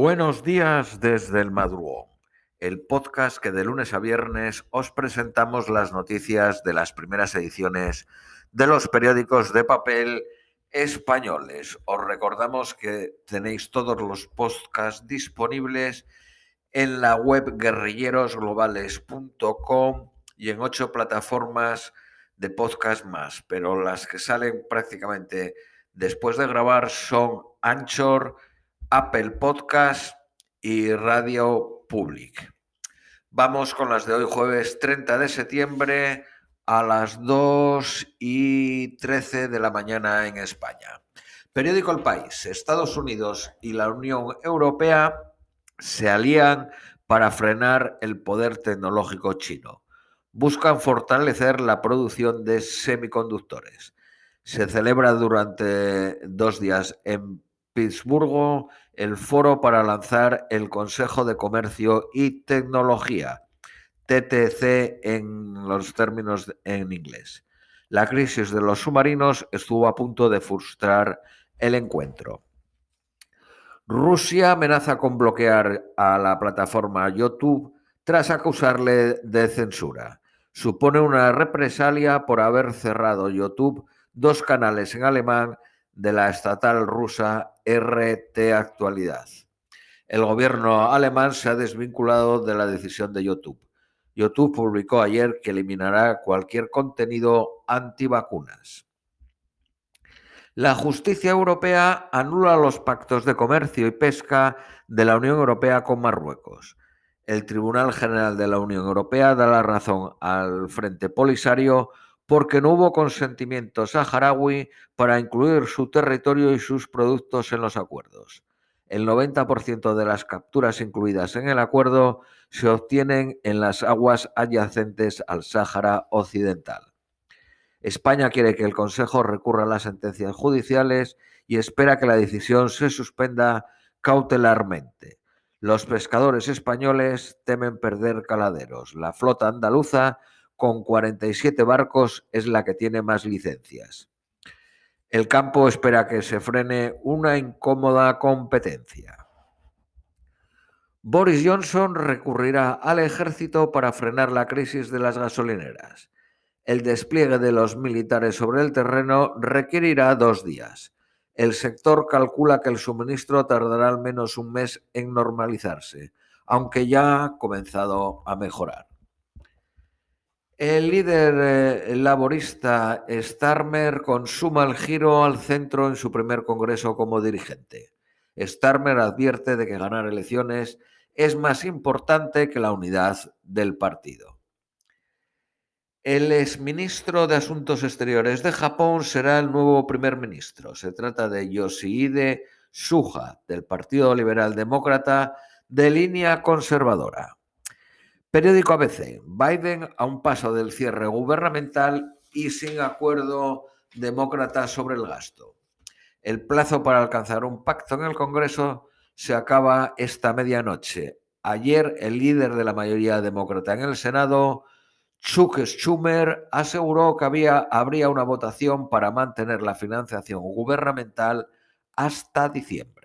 Buenos días desde el madrugón, el podcast que de lunes a viernes os presentamos las noticias de las primeras ediciones de los periódicos de papel españoles. Os recordamos que tenéis todos los podcasts disponibles en la web guerrillerosglobales.com y en ocho plataformas de podcast más, pero las que salen prácticamente después de grabar son Anchor, Apple Podcast y Radio Public. Vamos con las de hoy, jueves 30 de septiembre a las 2 y 13 de la mañana en España. Periódico El País. Estados Unidos y la Unión Europea se alían para frenar el poder tecnológico chino. Buscan fortalecer la producción de semiconductores. Se celebra durante dos días en Pittsburgh el foro para lanzar el Consejo de Comercio y Tecnología, TTC en los términos en inglés. La crisis de los submarinos estuvo a punto de frustrar el encuentro. Rusia amenaza con bloquear a la plataforma YouTube tras acusarle de censura. Supone una represalia por haber cerrado YouTube dos canales en alemán de la estatal rusa RT Actualidad. El gobierno alemán se ha desvinculado de la decisión de YouTube. YouTube publicó ayer que eliminará cualquier contenido antivacunas. La justicia europea anula los pactos de comercio y pesca de la Unión Europea con Marruecos. El Tribunal General de la Unión Europea da la razón al Frente Polisario porque no hubo consentimiento saharaui para incluir su territorio y sus productos en los acuerdos. El 90% de las capturas incluidas en el acuerdo se obtienen en las aguas adyacentes al Sáhara Occidental. España quiere que el Consejo recurra a las sentencias judiciales y espera que la decisión se suspenda cautelarmente. Los pescadores españoles temen perder caladeros. La flota andaluza con 47 barcos es la que tiene más licencias. El campo espera que se frene una incómoda competencia. Boris Johnson recurrirá al ejército para frenar la crisis de las gasolineras. El despliegue de los militares sobre el terreno requerirá dos días. El sector calcula que el suministro tardará al menos un mes en normalizarse, aunque ya ha comenzado a mejorar. El líder eh, laborista Starmer consuma el giro al centro en su primer congreso como dirigente. Starmer advierte de que ganar elecciones es más importante que la unidad del partido. El exministro de Asuntos Exteriores de Japón será el nuevo primer ministro. Se trata de Yoshihide Suga, del Partido Liberal Demócrata de línea conservadora. Periódico ABC. Biden a un paso del cierre gubernamental y sin acuerdo demócrata sobre el gasto. El plazo para alcanzar un pacto en el Congreso se acaba esta medianoche. Ayer el líder de la mayoría demócrata en el Senado, Chuck Schumer, aseguró que había, habría una votación para mantener la financiación gubernamental hasta diciembre.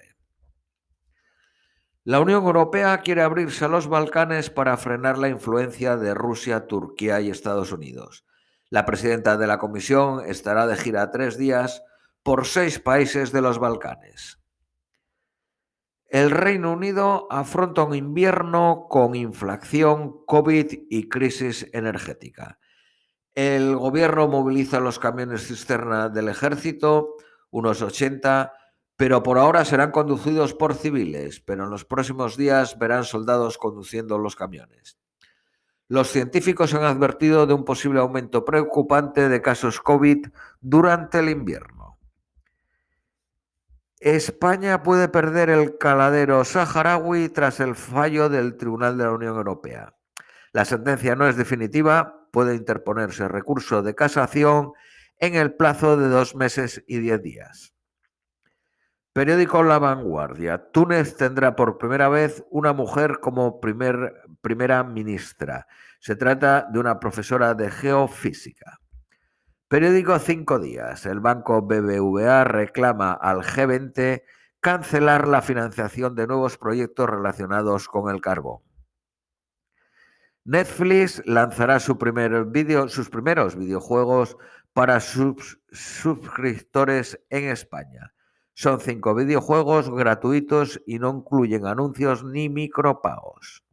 La Unión Europea quiere abrirse a los Balcanes para frenar la influencia de Rusia, Turquía y Estados Unidos. La presidenta de la Comisión estará de gira tres días por seis países de los Balcanes. El Reino Unido afronta un invierno con inflación, COVID y crisis energética. El gobierno moviliza los camiones cisterna del ejército, unos 80, pero por ahora serán conducidos por civiles, pero en los próximos días verán soldados conduciendo los camiones. Los científicos han advertido de un posible aumento preocupante de casos COVID durante el invierno. España puede perder el caladero saharaui tras el fallo del Tribunal de la Unión Europea. La sentencia no es definitiva, puede interponerse recurso de casación en el plazo de dos meses y diez días. Periódico La Vanguardia. Túnez tendrá por primera vez una mujer como primer, primera ministra. Se trata de una profesora de geofísica. Periódico Cinco Días. El banco BBVA reclama al G20 cancelar la financiación de nuevos proyectos relacionados con el carbón. Netflix lanzará sus primeros videojuegos para sus suscriptores en España. Son cinco videojuegos gratuitos y no incluyen anuncios ni micropagos.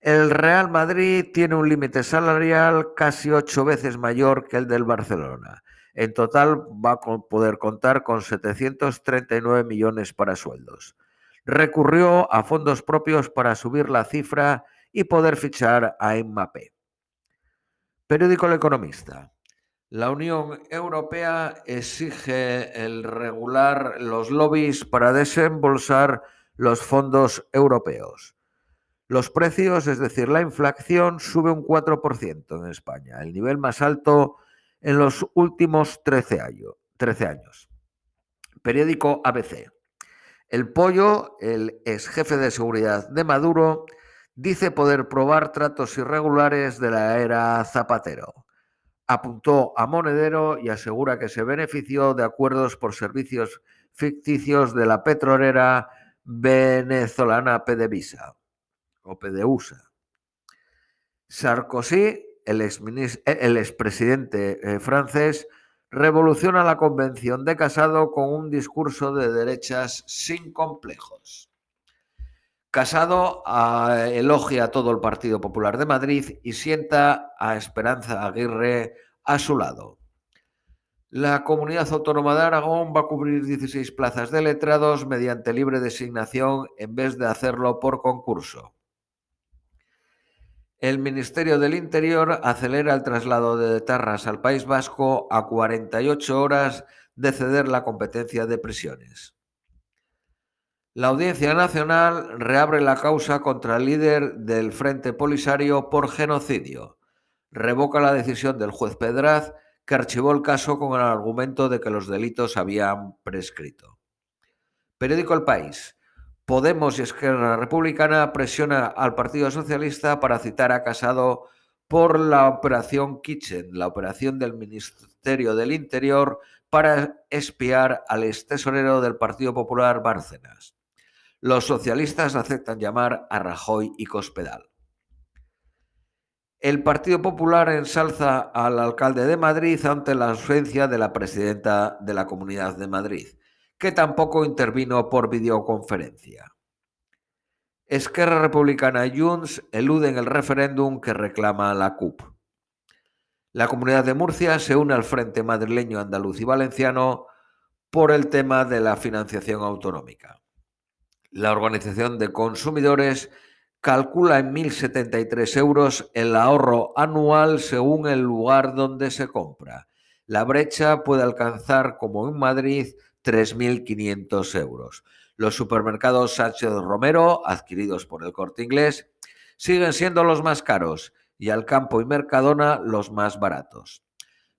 El Real Madrid tiene un límite salarial casi ocho veces mayor que el del Barcelona. En total va a poder contar con 739 millones para sueldos. Recurrió a fondos propios para subir la cifra y poder fichar a Mbappé. Periódico El Economista. La Unión Europea exige el regular los lobbies para desembolsar los fondos europeos. Los precios, es decir, la inflación, sube un 4% en España, el nivel más alto en los últimos 13 años. 13 años. Periódico ABC. El Pollo, el ex jefe de seguridad de Maduro, dice poder probar tratos irregulares de la era Zapatero. Apuntó a Monedero y asegura que se benefició de acuerdos por servicios ficticios de la petrolera venezolana PDVSA o PDUSA. Sarkozy, el, expresidente el eh, francés, revoluciona la convención de Casado con un discurso de derechas sin complejos. Casado elogia a todo el Partido Popular de Madrid y sienta a Esperanza Aguirre a su lado. La comunidad autónoma de Aragón va a cubrir 16 plazas de letrados mediante libre designación en vez de hacerlo por concurso. El Ministerio del Interior acelera el traslado de Tarras al País Vasco a 48 horas de ceder la competencia de prisiones. La Audiencia Nacional reabre la causa contra el líder del Frente Polisario por genocidio. Revoca la decisión del juez Pedraz, que archivó el caso con el argumento de que los delitos habían prescrito. Periódico El País. Podemos y Esquerra Republicana presiona al Partido Socialista para citar a Casado por la operación Kitchen, la operación del Ministerio del Interior para espiar al ex tesorero del Partido Popular Bárcenas. Los socialistas aceptan llamar a Rajoy y Cospedal. El Partido Popular ensalza al alcalde de Madrid ante la ausencia de la presidenta de la Comunidad de Madrid, que tampoco intervino por videoconferencia. Esquerra Republicana y Junts eluden el referéndum que reclama la CUP. La Comunidad de Murcia se une al Frente Madrileño Andaluz y Valenciano por el tema de la financiación autonómica. La Organización de Consumidores calcula en 1.073 euros el ahorro anual según el lugar donde se compra. La brecha puede alcanzar, como en Madrid, 3.500 euros. Los supermercados Sánchez Romero, adquiridos por el corte inglés, siguen siendo los más caros y Alcampo y Mercadona los más baratos.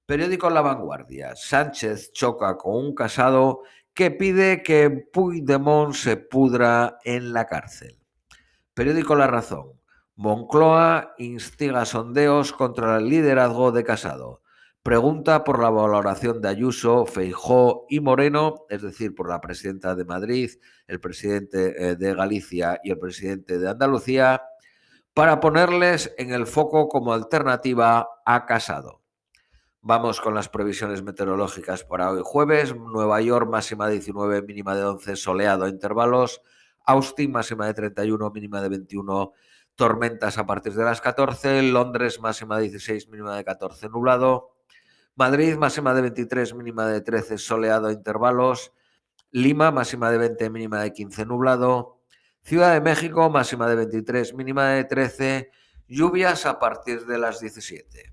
Periódico La Vanguardia. Sánchez choca con un casado que pide que Puigdemont se pudra en la cárcel. Periódico La Razón. Moncloa instiga sondeos contra el liderazgo de Casado. Pregunta por la valoración de Ayuso, Feijó y Moreno, es decir, por la presidenta de Madrid, el presidente eh, de Galicia y el presidente de Andalucía, para ponerles en el foco como alternativa a Casado. Vamos con las previsiones meteorológicas para hoy jueves. Nueva York máxima de 19, mínima de 11, soleado a intervalos. Austin máxima de 31, mínima de 21, tormentas a partir de las 14. Londres máxima de 16, mínima de 14, nublado. Madrid máxima de 23, mínima de 13, soleado a intervalos. Lima máxima de 20, mínima de 15, nublado. Ciudad de México máxima de 23, mínima de 13, lluvias a partir de las 17.